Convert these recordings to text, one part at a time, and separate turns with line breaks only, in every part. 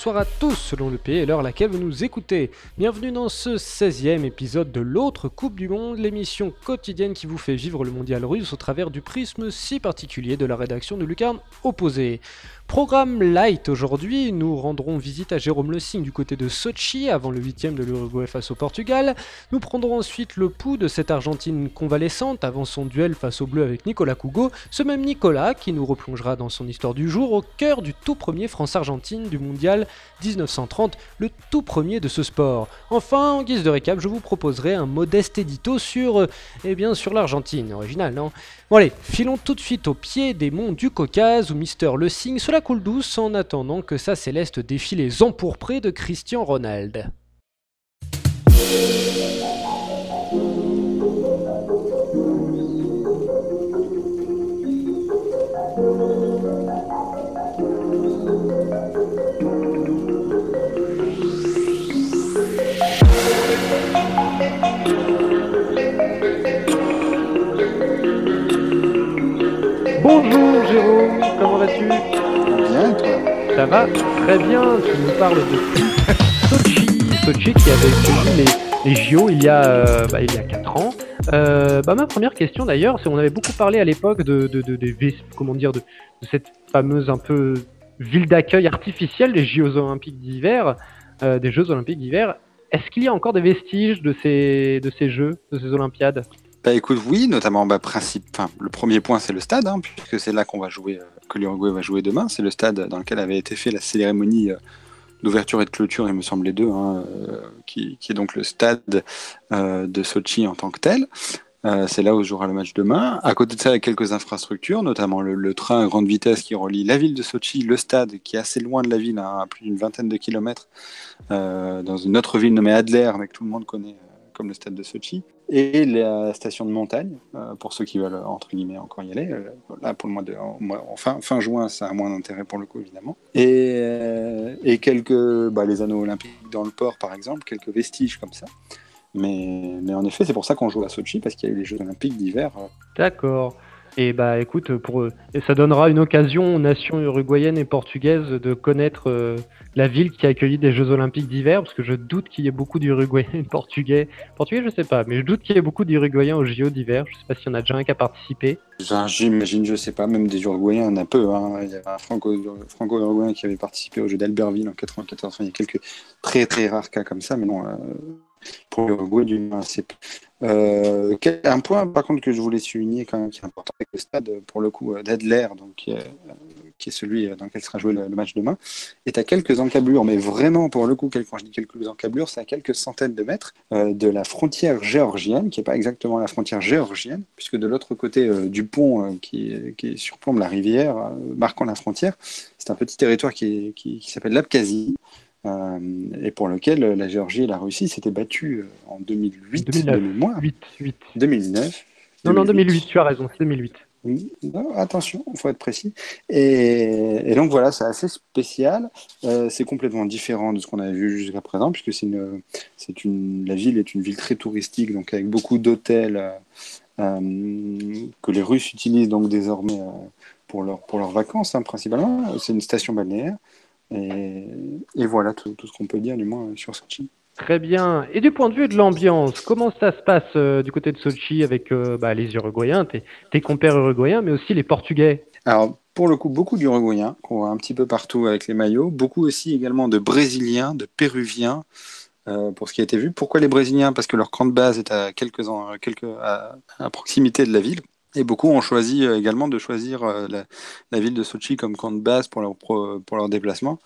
Bonsoir à tous selon le pays et l'heure à laquelle vous nous écoutez. Bienvenue dans ce 16e épisode de l'autre Coupe du Monde, l'émission quotidienne qui vous fait vivre le mondial russe au travers du prisme si particulier de la rédaction de Lucarne Opposé. Programme light aujourd'hui, nous rendrons visite à Jérôme Le Signe du côté de Sochi avant le 8 de l'Uruguay face au Portugal. Nous prendrons ensuite le pouls de cette Argentine convalescente avant son duel face au bleu avec Nicolas Cougo, ce même Nicolas qui nous replongera dans son histoire du jour au cœur du tout premier France-Argentine du mondial 1930, le tout premier de ce sport. Enfin, en guise de récap, je vous proposerai un modeste édito sur, eh bien, sur l'Argentine, original, non? Bon allez, filons tout de suite au pied des monts du Caucase où Mister Le Signe cela coule douce en attendant que sa céleste défie les empourprés de Christian Ronald. Ça va très bien, tu nous parles de Sochi, Sochi qui avait suivi les, JO il y a, euh, bah, 4 ans. Euh, bah, ma première question d'ailleurs, c'est on avait beaucoup parlé à l'époque de, comment de, cette fameuse un peu ville d'accueil artificielle des Jeux Olympiques d'hiver, euh, des Jeux Olympiques d'hiver. Est-ce qu'il y a encore des vestiges de ces Jeux, de ces Olympiades?
Bah écoute, oui, notamment bah, principe. Le premier point, c'est le stade, hein, puisque c'est là qu'on va jouer, euh, que l'Uruguay va jouer demain. C'est le stade dans lequel avait été fait la cérémonie euh, d'ouverture et de clôture, il me semble les deux, hein, euh, qui, est donc le stade de Sochi en tant que tel. C'est là où se jouera le match demain. À côté de ça, il y a quelques infrastructures, notamment le, train à grande vitesse qui relie la ville de Sochi, le stade qui est assez loin de la ville, hein, à plus d'une vingtaine de kilomètres, dans une autre ville nommée Adler, mais que tout le monde connaît comme le stade de Sochi, et la station de montagne, euh, pour ceux qui veulent, entre guillemets, encore y aller. Euh, là, pour le mois de fin, fin juin, ça a moins d'intérêt pour le coup, évidemment. Et, euh, et quelques, bah, les anneaux olympiques dans le port, par exemple, quelques vestiges comme ça. Mais, mais en effet, c'est pour ça qu'on joue à Sochi, parce qu'il y a eu les Jeux olympiques d'hiver.
D'accord. Et bah écoute, pour eux, ça donnera une occasion aux nations uruguayennes et portugaises de connaître euh, la ville qui a accueilli des Jeux Olympiques d'hiver, parce que je doute qu'il y ait beaucoup d'Uruguayens et Portugais. Portugais, je sais pas, mais je doute qu'il y ait beaucoup d'Uruguayens aux JO d'hiver. Je sais pas s'il y en a déjà un qui a participé.
J'imagine, je sais pas, même des Uruguayens, en a peu. Hein. Il y a un Franco- Franco-Uruguayen qui avait participé au jeu d'Albertville en 94. Enfin, il y a quelques très très rares cas comme ça, mais non, euh, pour l'Uruguay, du moins, c'est peu. Euh, un point, par contre, que je voulais souligner quand même, qui est important avec le stade, pour le coup, euh, d'Adler, donc, qui est, euh, celui dans lequel sera joué le, le match demain, est à quelques encablures, mais vraiment, pour le coup, quand je dis quelques encablures, c'est à quelques centaines de mètres de la frontière géorgienne, qui n'est pas exactement la frontière géorgienne, puisque de l'autre côté du pont qui, surplombe la rivière, marquant la frontière, c'est un petit territoire qui s'appelle l'Abkhazie, euh, et pour lequel euh, la Géorgie et la Russie s'étaient battues euh, en 2008 de
2009.
mémoire.
8, 8.
2009.
Non, non, 2008, tu as raison, c'est 2008.
Oui, non, attention, il faut être précis. Et, et donc voilà, c'est assez spécial. Euh, c'est complètement différent de ce qu'on avait vu jusqu'à présent, puisque c'est une, c'est une, la ville est une ville très touristique, donc avec beaucoup d'hôtels euh, que les Russes utilisent donc désormais pour, leur, pour leurs vacances, hein, principalement. C'est une station balnéaire. Et, et voilà tout, tout ce qu'on peut dire, du moins, sur Sochi.
Très bien. Et du point de vue de l'ambiance, comment ça se passe euh, du côté de Sochi avec euh, bah, les Uruguayens, tes, tes compères uruguayens, mais aussi les Portugais?
Alors, pour le coup, beaucoup d'Uruguayens qu'on voit un petit peu partout avec les maillots, beaucoup aussi également de Brésiliens, de Péruviens, euh, pour ce qui a été vu. Pourquoi les Brésiliens? Parce que leur camp de base est à quelques, en- quelques à, à proximité de la ville. Et beaucoup ont choisi euh, également de choisir euh, la, ville de Sochi comme camp de base pour leur, déplacement.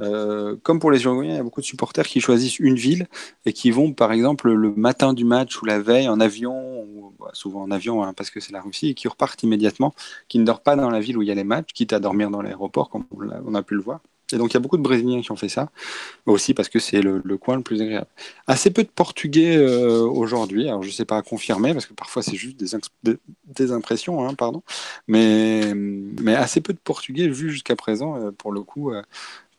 Euh, comme pour les Uruguayens, il y a beaucoup de supporters qui choisissent une ville et qui vont, par exemple, le matin du match ou la veille en avion, ou bah, souvent en avion hein, parce que c'est la Russie, et qui repartent immédiatement qui ne dort pas dans la ville où il y a les matchs, quitte à dormir dans l'aéroport, comme on a pu le voir. Et donc il y a beaucoup de Brésiliens qui ont fait ça, aussi parce que c'est le, coin le plus agréable. Assez peu de Portugais euh, aujourd'hui, alors je ne sais pas à confirmer, parce que parfois c'est juste des, impressions, hein, pardon, mais, mais assez peu de Portugais vus jusqu'à présent, euh, pour le coup, euh,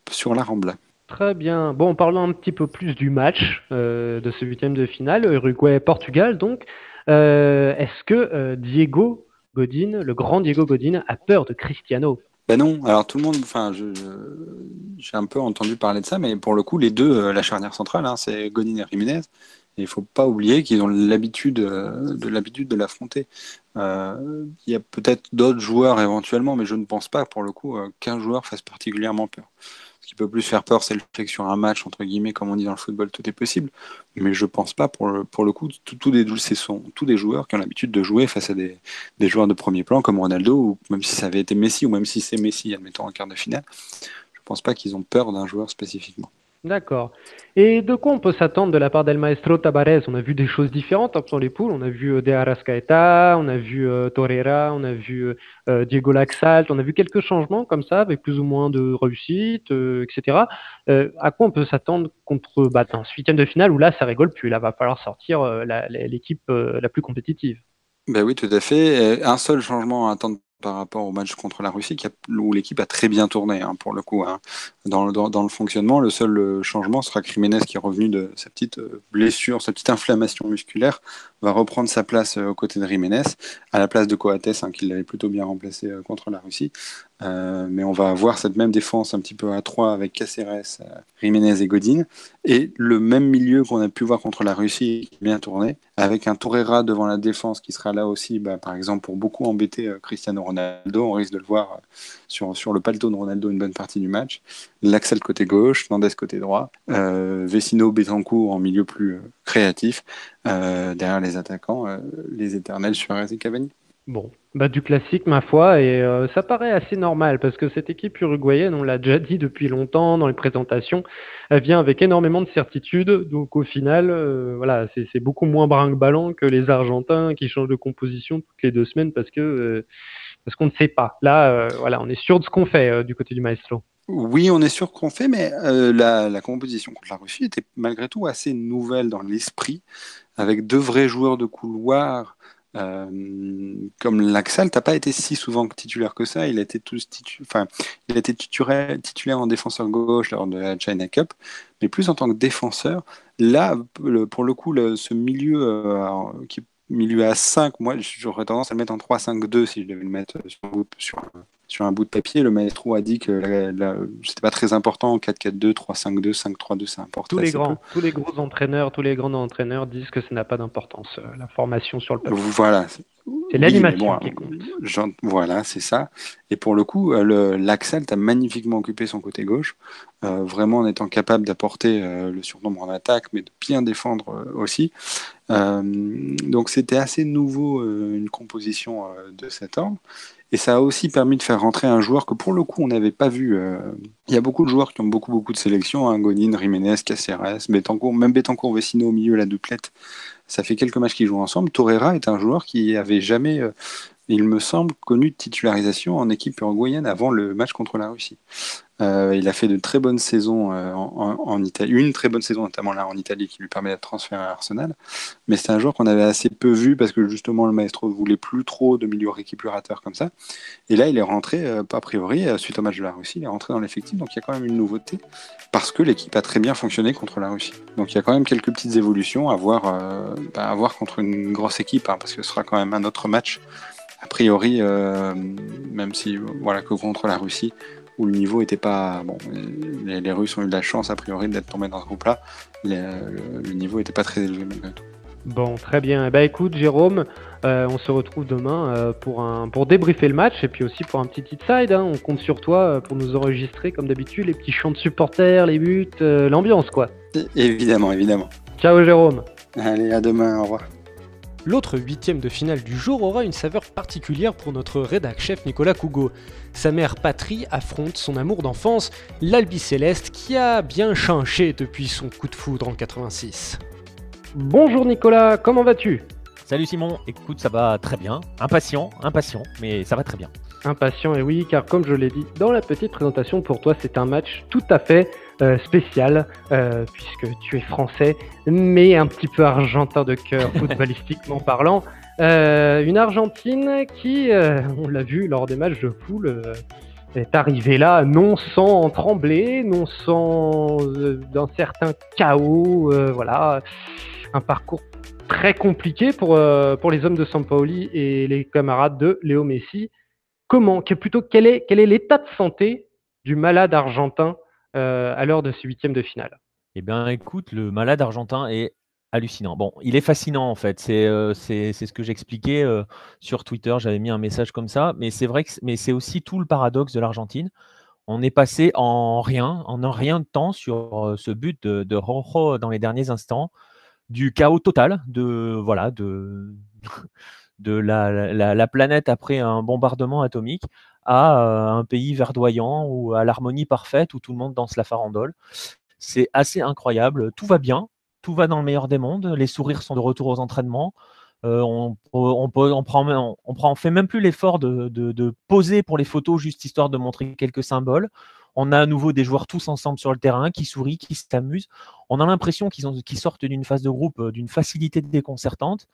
sur la Rambla.
Très bien. Bon, en parlant un petit peu plus du match de ce huitième de finale, Uruguay-Portugal, donc, est-ce que Diego Godin, le grand Diego Godin, a peur de Cristiano?
Ben non, alors tout le monde, enfin, j'ai un peu entendu parler de ça, mais pour le coup, les deux, euh, la charnière centrale, hein, c'est Godin et Jiménez. Il faut pas oublier qu'ils ont l'habitude euh, de l'affronter. Euh, il y a peut-être d'autres joueurs éventuellement, mais je ne pense pas pour le coup qu'un joueur fasse particulièrement peur. Ce qui peut plus faire peur, c'est le fait que sur un match, entre guillemets, comme on dit dans le football, tout est possible. Mais je pense pas, pour le, coup, tous des, sont tous des joueurs qui ont l'habitude de jouer face à des, joueurs de premier plan comme Ronaldo, ou même si ça avait été Messi, ou même si c'est Messi, admettons, en quart de finale. Je pense pas qu'ils ont peur d'un joueur spécifiquement.
D'accord. Et de quoi on peut s'attendre de la part d'El Maestro Tabarez? On a vu des choses différentes dans les poules. On a vu euh, De Arrascaeta, on a vu euh, Torreira, on a vu euh, Diego Laxalt, on a vu quelques changements comme ça, avec plus ou moins de réussite, etc. à quoi on peut s'attendre contre bah, un huitième de finale où là, ça rigole plus. Là, va falloir sortir l'équipe la, plus compétitive.
Ben oui, tout à fait. Un seul changement à attendre par rapport au match contre la Russie, où l'équipe a très bien tourné, hein, pour le coup. Hein. Dans, le fonctionnement, le seul euh, changement sera Jiménez qui est revenu de sa petite euh, blessure, sa petite inflammation musculaire, va reprendre sa place euh, aux côtés de Jiménez, à la place de Coates, hein, qui l'avait plutôt bien remplacé contre la Russie. Euh, mais on va avoir cette même défense un petit peu à 3 avec Caceres, euh, Jiménez et Godin. Et le même milieu qu'on a pu voir contre la Russie, qui bien tourné, avec un Torreira devant la défense qui sera là aussi, bah, par exemple, pour beaucoup embêter euh, Cristiano Ronaldo. On risque de le voir sur, sur le paletot de Ronaldo une bonne partie du match. L'Axel côté gauche, Nandes côté droit, Vecino, Betancourt en milieu plus créatif, derrière les attaquants, les éternels Suarez et Cavani.
Bon, bah du classique ma foi, et euh, ça paraît assez normal parce que cette équipe uruguayenne, on l'a déjà dit depuis longtemps dans les présentations, elle vient avec énormément de certitude, donc au final, euh, voilà, c'est beaucoup moins brinque-ballant que les Argentins qui changent de composition toutes les deux semaines parce que euh, parce qu'on ne sait pas. Là, voilà, on est sûr de ce qu'on fait du côté du maestro.
Oui, on est sûr qu'on fait, mais la, la, composition contre la Russie était malgré tout assez nouvelle dans l'esprit, avec deux vrais joueurs de couloir euh, comme Laxal, t'as pas été si souvent titulaire que ça. Il a été tous enfin, il a titulaire, titulaire en défenseur gauche lors de la China Cup, mais plus en tant que défenseur. Là, pour le coup, ce milieu euh, qui milieu à 5, moi j'aurais tendance à le mettre en 3-5-2 si je devais le mettre sur, sur, sur un bout de papier, le maestro a dit que c'était pas très important 4-4-2, 3-5-2, 5-3-2, c'est important.
Tous les grands, tous les gros entraîneurs, tous les grands entraîneurs disent que ça n'a pas d'importance, euh, la formation sur le papier.
Voilà.
C'est l'animation qui compte.
Voilà, c'est ça. Et pour le coup, euh, l'Axel a magnifiquement occupé son côté gauche, euh, vraiment en étant capable d'apporter le surnombre en attaque, mais de bien défendre aussi. donc c'était assez nouveau une composition de cet ordre. Et ça a aussi permis de faire rentrer un joueur que pour le coup on n'avait pas vu. Euh, il y a beaucoup de joueurs qui ont beaucoup beaucoup de sélections, hein, Godin, Jiménez, Caceres, Betancourt, même Betancourt, Vecino au milieu, la doublette. Ça fait quelques matchs qu'ils jouent ensemble. Torreira est un joueur qui avait jamais, euh, il me semble, connu de titularisation en équipe uruguayenne avant le match contre la Russie. Euh, il a fait de très bonnes saisons euh, en, Italie, une très bonne saison notamment là en Italie qui lui permet d'être transféré à Arsenal. Mais c'est un joueur qu'on avait assez peu vu parce que justement le maestro ne voulait plus trop de milieu récupérateur comme ça. Et là il est rentré, euh, a priori, suite au match de la Russie, il est rentré dans l'effectif. Donc il y a quand même une nouveauté parce que l'équipe a très bien fonctionné contre la Russie. Donc il y a quand même quelques petites évolutions à voir, bah, à voir contre une grosse équipe hein, parce que ce sera quand même un autre match. A priori, même si voilà que contre la Russie, où le niveau était pas. Bon, les, Russes ont eu de la chance, a priori, d'être tombés dans ce groupe-là. Le, niveau n'était pas très élevé malgré tout.
Bon, très bien. Bah écoute, Jérôme, euh, on se retrouve demain euh, pour, un, pour débriefer le match et puis aussi pour un petit inside. Hein. On compte sur toi euh, pour nous enregistrer, comme d'habitude, les petits chants de supporters, les buts, l'ambiance, quoi.
Évidemment, évidemment.
Ciao, Jérôme.
Allez, à demain, au revoir.
L'autre huitième de finale du jour aura une saveur particulière pour notre rédac chef Nicolas Cougo. Sa mère Patrie affronte son amour d'enfance, l'Albi Céleste, qui a bien changé depuis son coup de foudre en 86. Bonjour Nicolas, comment vas-tu?
Salut Simon, écoute, ça va très bien. Impatient, impatient, mais ça va très bien.
Impatient, et oui, car comme je l'ai dit dans la petite présentation, pour toi, c'est un match tout à fait euh, spécial, euh, puisque tu es français, mais un petit peu argentin de cœur, footballistiquement parlant. Euh, une Argentine qui, on l'a vu lors des matchs de poule, est arrivée là non sans trembler, non sans d'un certain chaos, voilà, un parcours très compliqué pour, pour les hommes de Sampaoli et les camarades de Léo Messi. comment, plutôt quel est quel est l'état de santé du malade argentin à l'heure de ce huitième de finale
Eh bien, écoute, le malade argentin est hallucinant. Bon, il est fascinant en fait. C'est c'est ce que j'expliquais sur Twitter. J'avais mis un message comme ça, mais c'est vrai que mais c'est aussi tout le paradoxe de l'Argentine. On est passé en rien, en rien de temps sur ce but de, de Rojo dans les derniers instants, du chaos total, de voilà, de de la, la, planète après un bombardement atomique à un pays verdoyant ou à l'harmonie parfaite où tout le monde danse la farandole. C'est assez incroyable. Tout va bien, tout va dans le meilleur des mondes. Les sourires sont de retour aux entraînements. Euh, on, on, prend, on, fait même plus l'effort de, poser pour les photos juste histoire de montrer quelques symboles. On a à nouveau des joueurs tous ensemble sur le terrain qui sourient, qui s'amusent. On a l'impression qu'ils sortent d'une phase de groupe euh, d'une facilité déconcertante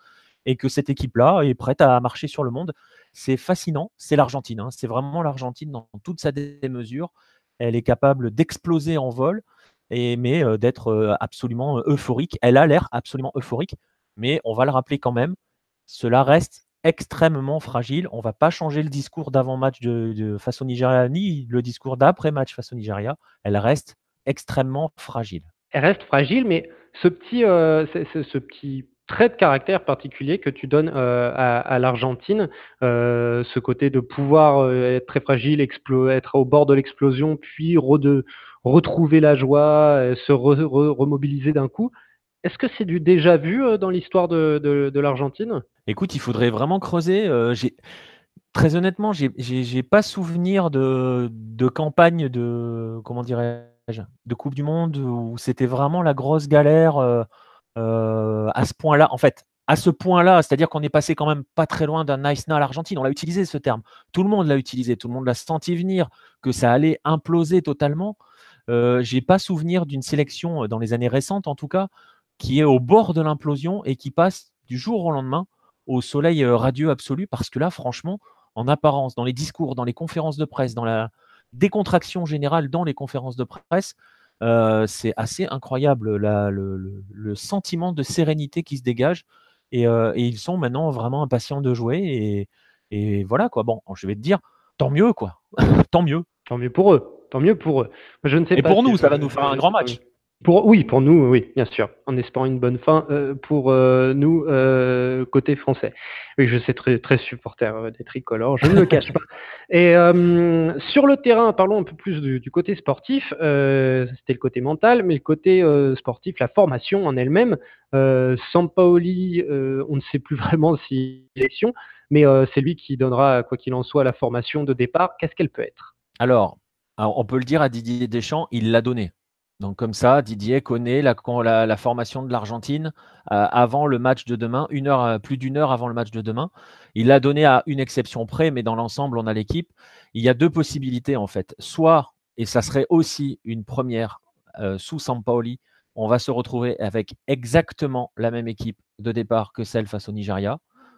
et que cette équipe-là est prête à marcher sur le monde. C'est fascinant. C'est l'Argentine. Hein. C'est vraiment l'Argentine dans toute sa démesure. Elle est capable d'exploser en vol mais d'être absolument euphorique. Elle a l'air absolument euphorique, mais on va le rappeler quand même, cela reste extrêmement fragile. On ne va pas changer le discours d'avant-match de, face au Nigeria, ni le discours d'après-match face au Nigeria. Elle reste extrêmement fragile.
Elle reste fragile, mais ce petit, ce, petit trait de caractère particulier que tu donnes à, l'Argentine, ce côté de pouvoir être très fragile, être au bord de l'explosion, puis de retrouver la joie, euh, se remobiliser d'un coup. Est-ce que c'est du déjà vu euh, dans l'histoire de, l'Argentine?
Écoute, il faudrait vraiment creuser. Euh, très honnêtement, j'ai pas souvenir de, campagne de comment de Coupe du Monde où c'était vraiment la grosse galère à ce point-là. En fait, à ce point-là, c'est-à-dire qu'on est passé quand même pas très loin d'un nice à l'Argentine. On l'a utilisé ce terme. Tout le monde l'a utilisé. Tout le monde l'a senti venir que ça allait imploser totalement. Euh, j'ai pas souvenir d'une sélection euh, dans les années récentes, en tout cas, qui est au bord de l'implosion et qui passe du jour au lendemain au soleil euh, radieux absolu. Parce que là, franchement, en apparence, dans les discours, dans les conférences de presse, dans la décontraction générale dans les conférences de presse, c'est assez incroyable le, sentiment de sérénité qui se dégage. Et, ils sont maintenant vraiment impatients de jouer. Et, et, voilà quoi. Bon, je vais te dire, tant mieux quoi. tant mieux.
Tant mieux pour eux tant mieux pour eux.
Je ne sais Et pour nous, ça va nous faire un grand match.
Pour, oui, pour nous, oui, bien sûr, en espérant une bonne fin euh, pour euh, nous, euh, côté français. Oui, je sais très, très supporter des tricolores, je ne le cache pas. Et sur le terrain, parlons un peu plus du, côté sportif. C'était le côté mental, mais le côté sportif, la formation en elle-même. Sampaoli, on ne sait plus vraiment si élection, mais c'est lui qui donnera, quoi qu'il en soit, la formation de départ. Qu'est-ce qu'elle peut être?
Alors, on peut le dire à Didier Deschamps, il l'a donné. Donc comme ça, Didier connaît la, formation de l'Argentine euh, avant le match de demain, une heure, euh, plus d'une heure avant le match de demain. Il l'a donné à une exception près, mais dans l'ensemble, on a l'équipe. Il y a deux possibilités en fait. Soit, et ça serait aussi une première euh, sous Sampaoli, on va se retrouver avec exactement la même équipe de départ que celle face au Nigeria.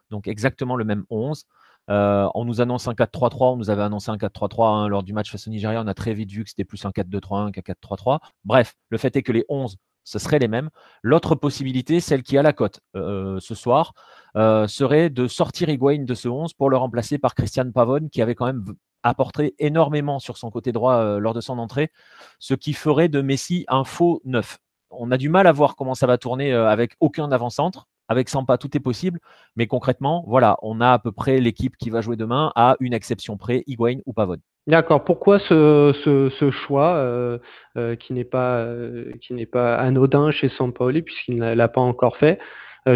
Donc exactement le même 11. Euh, on nous annonce un 4-3-3, on nous avait annoncé un 4-3-3 hein, lors du match face au Nigeria. On a très vite vu que c'était plus un 4-2-3-1 qu'un 4-3-3. Bref, le fait est que les 11, ce seraient les mêmes. L'autre possibilité, celle qui a la cote euh, ce soir, euh, serait de sortir Higuain de ce 11 pour le remplacer par Christian Pavone, qui avait quand même apporté énormément sur son côté droit lors de son entrée, ce qui ferait de Messi un faux 9. On a du mal à voir comment ça va tourner avec aucun avant-centre. Avec Sampa, tout est possible. Mais concrètement, voilà, on a à peu près l'équipe qui va jouer demain à une exception près, Higuain ou Pavone.
D'accord. Pourquoi ce, choix euh, euh, qui n'est pas, euh, qui n'est pas anodin chez Sampaoli puisqu'il ne l'a pas encore fait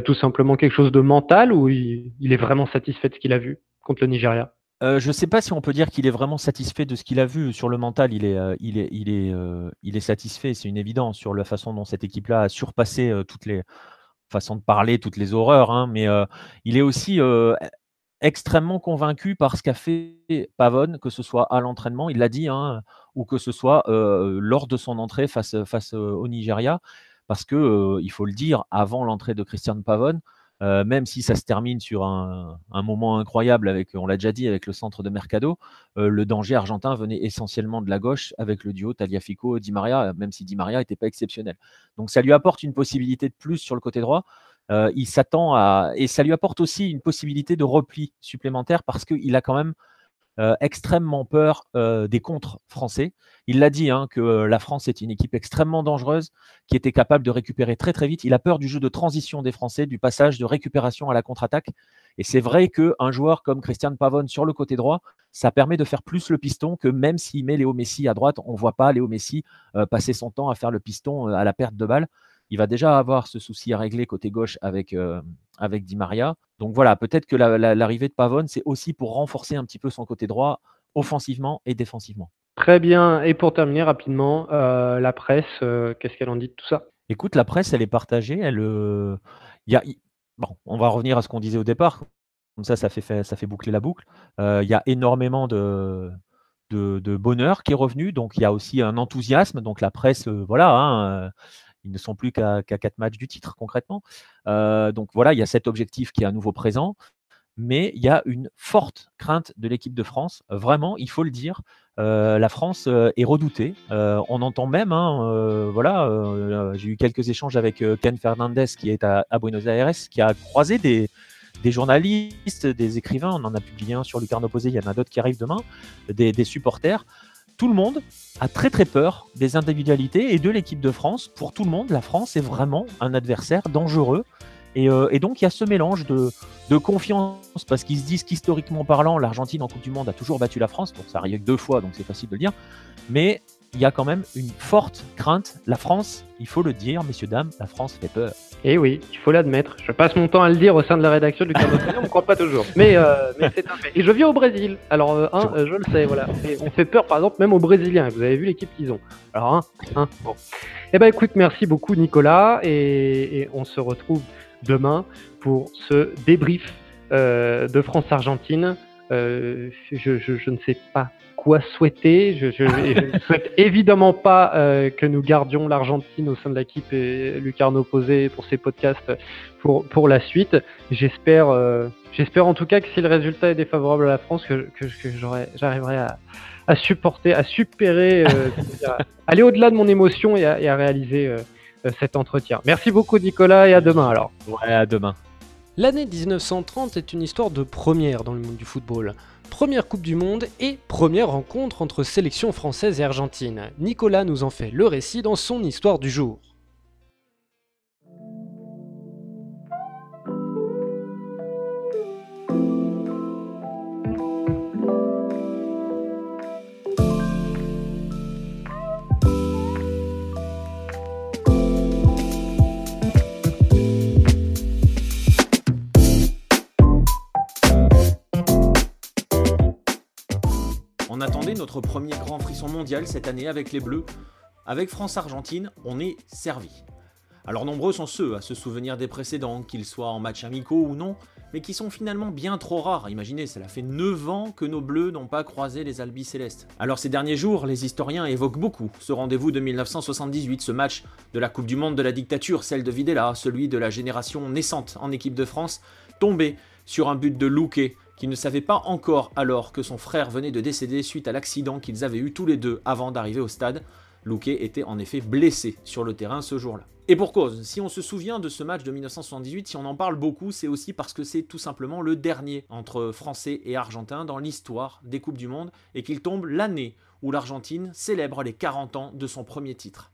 Tout simplement quelque chose de mental ou il, est vraiment satisfait de ce qu'il a vu contre le Nigeria?
Je ne sais pas si on peut dire qu'il est vraiment satisfait de ce qu'il a vu. Sur le mental, il est, il est, il est, il est satisfait, c'est une évidence sur la façon dont cette équipe-là a surpassé toutes les, façon de parler, toutes les horreurs, hein, mais il est aussi extrêmement convaincu par ce qu'a fait Pavone, que ce soit à l'entraînement, il l'a dit, hein, ou que ce soit lors de son entrée face, au Nigeria, parce que, il faut le dire, avant l'entrée de Christian Pavone, euh, même si ça se termine sur un, moment incroyable avec, on l'a déjà dit, avec le centre de Mercado, euh, le danger argentin venait essentiellement de la gauche avec le duo Taliafico-Di Maria, même si Di Maria n'était pas exceptionnel. Donc ça lui apporte une possibilité de plus sur le côté droit. Euh, il s'attend à et ça lui apporte aussi une possibilité de repli supplémentaire parce qu'il a quand même extrêmement peur des contres français. Il l'a dit hein, que la France est une équipe extrêmement dangereuse, qui était capable de récupérer très très vite. Il a peur du jeu de transition des Français, du passage de récupération à la contre-attaque. Et c'est vrai qu'un joueur comme Christian Pavone sur le côté droit, ça permet de faire plus le piston que même s'il met Léo Messi à droite, on ne voit pas Léo Messi passer son temps à faire le piston à la perte de balle il va déjà avoir ce souci à régler côté gauche avec, euh, avec Di Maria. Donc voilà, peut-être que l'arrivée de Pavone, c'est aussi pour renforcer un petit peu son côté droit, offensivement et défensivement.
Très bien. Et pour terminer rapidement, euh, la presse, euh, qu'est-ce qu'elle en dit de tout ça?
Écoute, la presse, elle est partagée. Elle, y a, bon, on va revenir à ce qu'on disait au départ. Comme ça, ça fait, ça fait boucler la boucle. Il y a énormément de, de, bonheur qui est revenu. Donc, il y a aussi un enthousiasme. Donc, la presse, voilà, hein, ils ne sont plus qu'à quatre matchs du titre concrètement. Euh, donc voilà, il y a cet objectif qui est à nouveau présent, mais il y a une forte crainte de l'équipe de France. Vraiment, il faut le dire. Euh, la France euh, est redoutée. on entend même, hein, voilà, j'ai eu quelques échanges avec Ken Fernandez qui est à, Buenos Aires, qui a croisé des, journalistes, des écrivains, on en a publié un sur Lucarno Posé, il y en a d'autres qui arrivent demain, des supporters tout le monde a très très peur des individualités et de l'équipe de France. Pour tout le monde, la France est vraiment un adversaire dangereux. Et, euh, donc il y a ce mélange de, confiance, parce qu'ils se disent qu'historiquement parlant, l'Argentine en Coupe du Monde a toujours battu la France. Bon, ça arrive deux fois, donc c'est facile de le dire. Mais il y a quand même une forte crainte. La France, il faut le dire, messieurs, dames, la France fait peur.
Et eh oui, il faut l'admettre. Je passe mon temps à le dire au sein de la rédaction du Carlos on ne croit pas toujours. Mais, euh, mais c'est un fait. Et je viens au Brésil. Alors, euh, un, euh, je le sais, voilà. on fait peur, par exemple, même aux Brésiliens. Vous avez vu l'équipe qu'ils ont. Alors, un, un, bon. Eh ben, écoute, merci beaucoup, Nicolas. Et, on se retrouve demain pour ce débrief de France-Argentine. je, je ne sais pas quoi souhaiter. Je, ne souhaite évidemment pas euh, que nous gardions l'Argentine au sein de l'équipe et Lucarno Posé pour ces podcasts pour, pour la suite. J'espère euh, j'espère en tout cas que si le résultat est défavorable à la France, que, que, j'arriverai à, à, supporter, à supérer, euh, aller au-delà de mon émotion et à, et à réaliser cet entretien. Merci beaucoup Nicolas et à demain alors.
Ouais, à demain.
L'année 1930 est une histoire de première dans le monde du football première Coupe du Monde et première rencontre entre sélections françaises et argentines. Nicolas nous en fait le récit dans son histoire du jour.
Notre premier grand frisson mondial cette année avec les Bleus. Avec France-Argentine, on est servi. Alors nombreux sont ceux à se souvenir des précédents, qu'ils soient en match amicaux ou non, mais qui sont finalement bien trop rares. Imaginez, cela fait 9 ans que nos bleus n'ont pas croisé les Albis célestes. Alors ces derniers jours, les historiens évoquent beaucoup ce rendez-vous de 1978, ce match de la Coupe du Monde de la dictature, celle de Videla, celui de la génération naissante en équipe de France, tombé sur un but de Louquet, qui ne savait pas encore alors que son frère venait de décéder suite à l'accident qu'ils avaient eu tous les deux avant d'arriver au stade. Louquet était en effet blessé sur le terrain ce jour-là. Et pour cause, si on se souvient de ce match de 1978, si on en parle beaucoup, c'est aussi parce que c'est tout simplement le dernier entre Français et Argentins dans l'histoire des Coupes du Monde et qu'il tombe l'année où l'Argentine célèbre les 40 ans de son premier titre.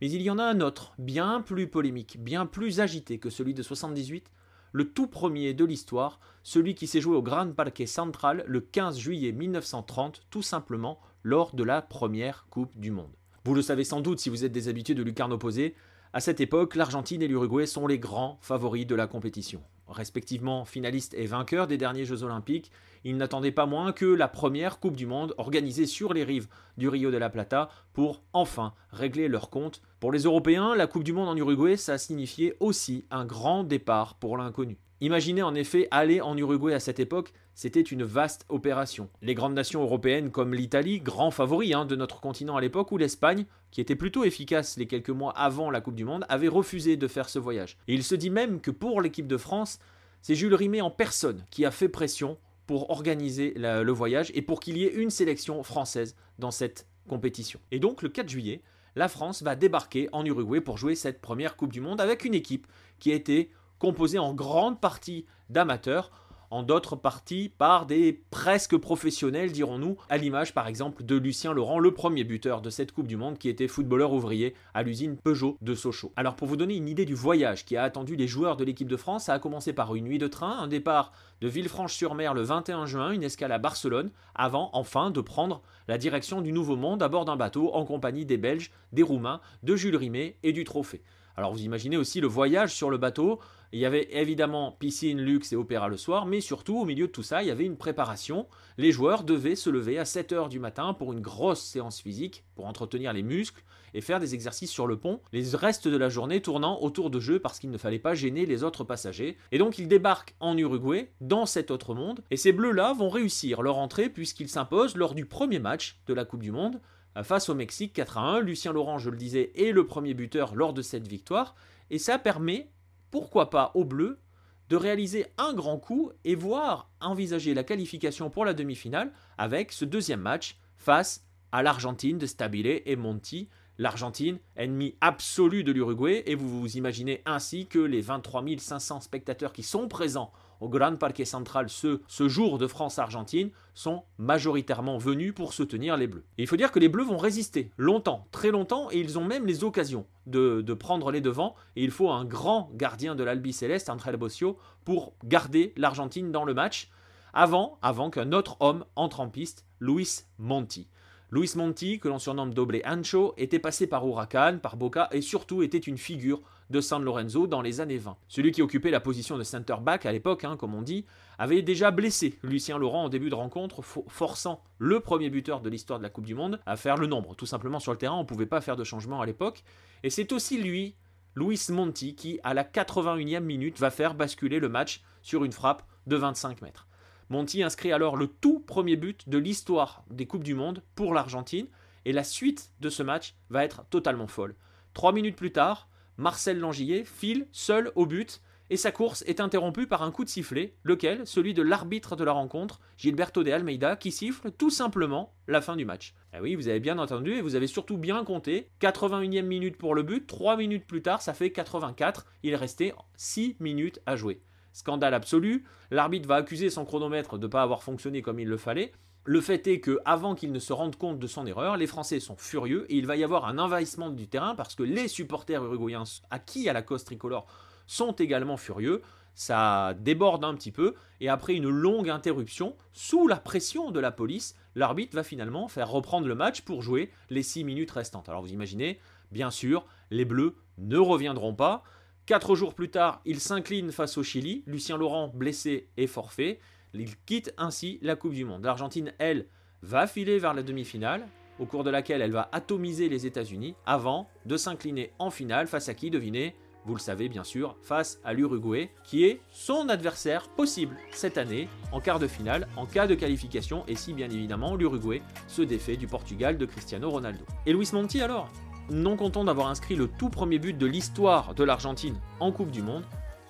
Mais il y en a un autre, bien plus polémique, bien plus agité que celui de 78, le tout premier de l'histoire, celui qui s'est joué au Grand Parque Central le 15 juillet 1930, tout simplement lors de la première Coupe du Monde. Vous le savez sans doute si vous êtes des habitués de lucarne Posé, à cette époque, l'Argentine et l'Uruguay sont les grands favoris de la compétition. Respectivement finalistes et vainqueurs des derniers Jeux olympiques, ils n'attendaient pas moins que la première Coupe du Monde organisée sur les rives du Rio de la Plata pour enfin régler leur compte. Pour les Européens, la Coupe du Monde en Uruguay, ça signifiait aussi un grand départ pour l'inconnu. Imaginez en effet aller en Uruguay à cette époque, c'était une vaste opération. Les grandes nations européennes comme l'Italie, grand favori hein, de notre continent à l'époque, ou l'Espagne, qui était plutôt efficace les quelques mois avant la Coupe du Monde, avaient refusé de faire ce voyage. Et il se dit même que pour l'équipe de France, c'est Jules Rimet en personne qui a fait pression pour organiser le voyage et pour qu'il y ait une sélection française dans cette compétition. Et donc le 4 juillet, la France va débarquer en Uruguay pour jouer cette première Coupe du Monde avec une équipe qui a été composée en grande partie d'amateurs. En d'autres parties par des presque professionnels, dirons-nous, à l'image par exemple de Lucien Laurent, le premier buteur de cette Coupe du Monde qui était footballeur ouvrier à l'usine Peugeot de Sochaux. Alors pour vous donner une idée du voyage qui a attendu les joueurs de l'équipe de France, ça a commencé par une nuit de train, un départ de Villefranche-sur-Mer le 21 juin, une escale à Barcelone, avant enfin de prendre la direction du Nouveau Monde à bord d'un bateau en compagnie des Belges, des Roumains, de Jules Rimet et du Trophée. Alors vous imaginez aussi le voyage sur le bateau. Il y avait évidemment piscine, luxe et opéra le soir, mais surtout au milieu de tout ça, il y avait une préparation. Les joueurs devaient se lever à 7h du matin pour une grosse séance physique, pour entretenir les muscles et faire des exercices sur le pont, les restes de la journée tournant autour de jeux parce qu'il ne fallait pas gêner les autres passagers. Et donc ils débarquent en Uruguay, dans cet autre monde, et ces bleus-là vont réussir leur entrée puisqu'ils s'imposent lors du premier match de la Coupe du Monde face au Mexique 4 à 1. Lucien Laurent, je le disais, est le premier buteur lors de cette victoire. Et ça permet, pourquoi pas aux Bleus, de réaliser un grand coup et voir envisager la qualification pour la demi-finale avec ce deuxième match face à l'Argentine de Stabile et Monti. L'Argentine, ennemi absolu de l'Uruguay, et vous vous imaginez ainsi que les 23 500 spectateurs qui sont présents au Grand Parquet Central ce, jour de France-Argentine sont majoritairement venus pour soutenir les Bleus. Il faut dire que les Bleus vont résister longtemps, très longtemps, et ils ont même les occasions de, prendre les devants. Et il faut un grand gardien de l'Albi Céleste, André Bossio, pour garder l'Argentine dans le match, avant, avant qu'un autre homme entre en piste, Luis Monti. Luis Monti, que l'on surnomme Doble Ancho, était passé par Huracan, par Boca et surtout était une figure de San Lorenzo dans les années 20. Celui qui occupait la position de center back à l'époque, hein, comme on dit, avait déjà blessé Lucien Laurent en début de rencontre, forçant le premier buteur de l'histoire de la Coupe du Monde à faire le nombre. Tout simplement sur le terrain, on ne pouvait pas faire de changement à l'époque. Et c'est aussi lui, Luis Monti, qui à la 81e minute va faire basculer le match sur une frappe de 25 mètres. Monti inscrit alors le tout premier but de l'histoire des Coupes du Monde pour l'Argentine, et la suite de ce match va être totalement folle. Trois minutes plus tard, Marcel Langillet file seul au but, et sa course est interrompue par un coup de sifflet, lequel, celui de l'arbitre de la rencontre, Gilberto de Almeida, qui siffle tout simplement la fin du match. Eh oui, vous avez bien entendu et vous avez surtout bien compté. 81e minute pour le but, 3 minutes plus tard, ça fait 84. Il restait 6 minutes à jouer. Scandale absolu. L'arbitre va accuser son chronomètre de ne pas avoir fonctionné comme il le fallait. Le fait est que, avant qu'il ne se rende compte de son erreur, les Français sont furieux et il va y avoir un envahissement du terrain parce que les supporters uruguayens acquis à la cause tricolore sont également furieux. Ça déborde un petit peu et après une longue interruption, sous la pression de la police, l'arbitre va finalement faire reprendre le match pour jouer les 6 minutes restantes. Alors vous imaginez, bien sûr, les Bleus ne reviendront pas. Quatre jours plus tard, il s'incline face au Chili. Lucien Laurent, blessé et forfait. Il quitte ainsi la Coupe du Monde. L'Argentine, elle, va filer vers la demi-finale, au cours de laquelle elle va atomiser les États-Unis, avant de s'incliner en finale face à qui, devinez vous le savez bien sûr, face à l'Uruguay, qui est son adversaire possible cette année en quart de finale, en cas de qualification, et si bien évidemment l'Uruguay se défait du Portugal de Cristiano Ronaldo. Et Luis Monti alors? Non content d'avoir inscrit le tout premier but de l'histoire de l'Argentine en Coupe du Monde,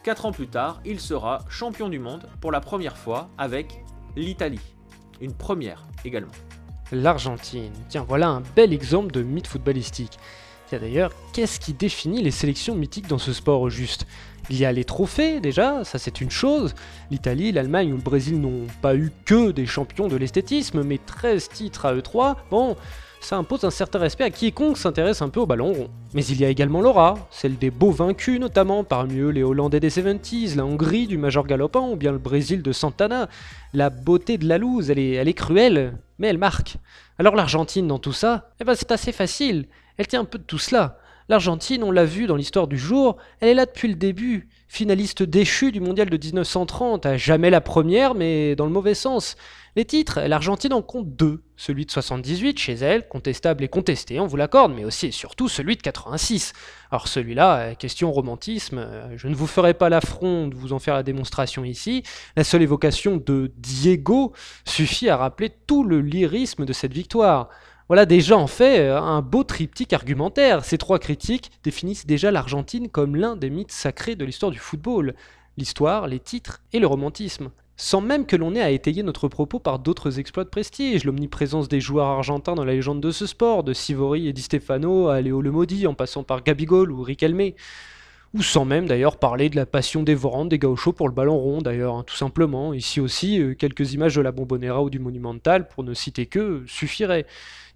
4 ans plus tard, il sera champion du monde pour la première fois avec l'Italie. Une première également.
L'Argentine. Tiens, voilà un bel exemple de mythe footballistique. Tiens d'ailleurs, qu'est-ce qui définit les sélections mythiques dans ce sport au juste? Il y a les trophées déjà, ça c'est une chose. L'Italie, l'Allemagne ou le Brésil n'ont pas eu que des champions de l'esthétisme, mais 13 titres à eux 3. Bon, ça impose un certain respect à quiconque s'intéresse un peu au ballon rond. Mais il y a également l'aura, celle des beaux vaincus notamment, parmi eux les Hollandais des 70s, la Hongrie du Major Galopin ou bien le Brésil de Santana. La beauté de la loose, elle est, elle est cruelle, mais elle marque. Alors l'Argentine dans tout ça, eh ben c'est assez facile, elle tient un peu de tout cela. L'Argentine, on l'a vu dans l'histoire du jour, elle est là depuis le début, finaliste déchue du mondial de 1930, à jamais la première, mais dans le mauvais sens. Les titres, l'Argentine en compte deux. Celui de 78 chez elle, contestable et contesté, on vous l'accorde, mais aussi et surtout celui de 86. Alors celui-là, euh, question romantisme, euh, je ne vous ferai pas l'affront de vous en faire la démonstration ici. La seule évocation de Diego suffit à rappeler tout le lyrisme de cette victoire. Voilà déjà en fait euh, un beau triptyque argumentaire. Ces trois critiques définissent déjà l'Argentine comme l'un des mythes sacrés de l'histoire du football. L'histoire, les titres et le romantisme sans même que l'on ait à étayer notre propos par d'autres exploits de prestige, l'omniprésence des joueurs argentins dans la légende de ce sport, de Sivori et Di Stefano à Léo Lemodi, en passant par Gabigol ou Riquelme. ou sans même d'ailleurs parler de la passion dévorante des gauchos pour le ballon rond d'ailleurs, hein, tout simplement. Ici aussi, euh, quelques images de la Bombonera ou du Monumental, pour ne citer que, suffiraient.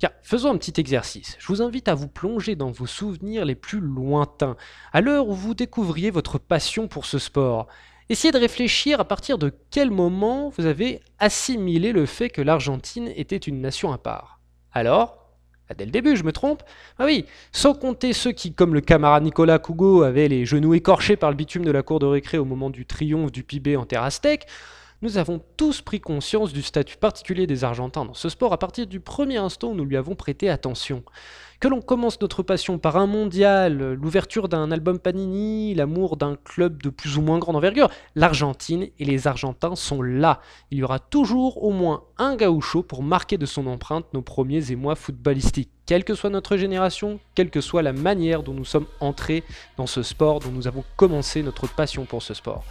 Car faisons un petit exercice. Je vous invite à vous plonger dans vos souvenirs les plus lointains, à l'heure où vous découvriez votre passion pour ce sport. Essayez de réfléchir à partir de quel moment vous avez assimilé le fait que l'Argentine était une nation à part. Alors, ah, dès le début, je me trompe Ah oui, sans compter ceux qui, comme le camarade Nicolas Cougo, avaient les genoux écorchés par le bitume de la cour de récré au moment du triomphe du Pibé en terre aztèque, nous avons tous pris conscience du statut particulier des Argentins dans ce sport à partir du premier instant où nous lui avons prêté attention. Que l'on commence notre passion par un mondial, l'ouverture d'un album Panini, l'amour d'un club de plus ou moins grande envergure, l'Argentine et les Argentins sont là. Il y aura toujours au moins un gaucho pour marquer de son empreinte nos premiers émois footballistiques. Quelle que soit notre génération, quelle que soit la manière dont nous sommes entrés dans ce sport, dont nous avons commencé notre passion pour ce sport.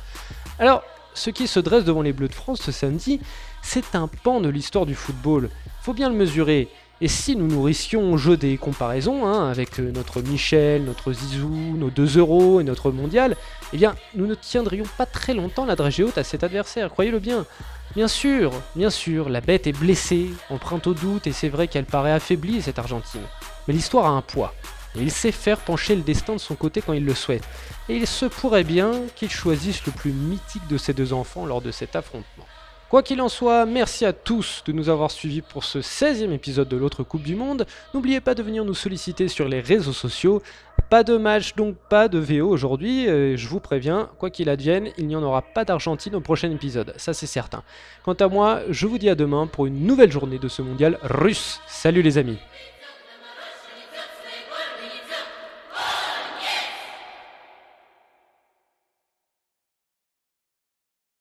Alors, ce qui se dresse devant les Bleus de France ce samedi, c'est un pan de l'histoire du football. Faut bien le mesurer. Et si nous nourrissions au jeu des comparaisons, hein, avec euh, notre Michel, notre Zizou, nos 2 euros et notre mondial, eh bien, nous ne tiendrions pas très longtemps la dragée haute à cet adversaire, croyez-le bien. Bien sûr, bien sûr, la bête est blessée, empreinte au doute, et c'est vrai qu'elle paraît affaiblie, cette Argentine. Mais l'histoire a un poids, et il sait faire pencher le destin de son côté quand il le souhaite. Et il se pourrait bien qu'il choisisse le plus mythique de ses deux enfants lors de cet affrontement. Quoi qu'il en soit, merci à tous de nous avoir suivis pour ce 16e épisode de l'autre Coupe du Monde. N'oubliez pas de venir nous solliciter sur les réseaux sociaux. Pas de match, donc pas de VO aujourd'hui. Je vous préviens, quoi qu'il advienne, il n'y en aura pas d'Argentine au prochain épisode, ça c'est certain. Quant à moi, je vous dis à demain pour une nouvelle journée de ce mondial russe. Salut les amis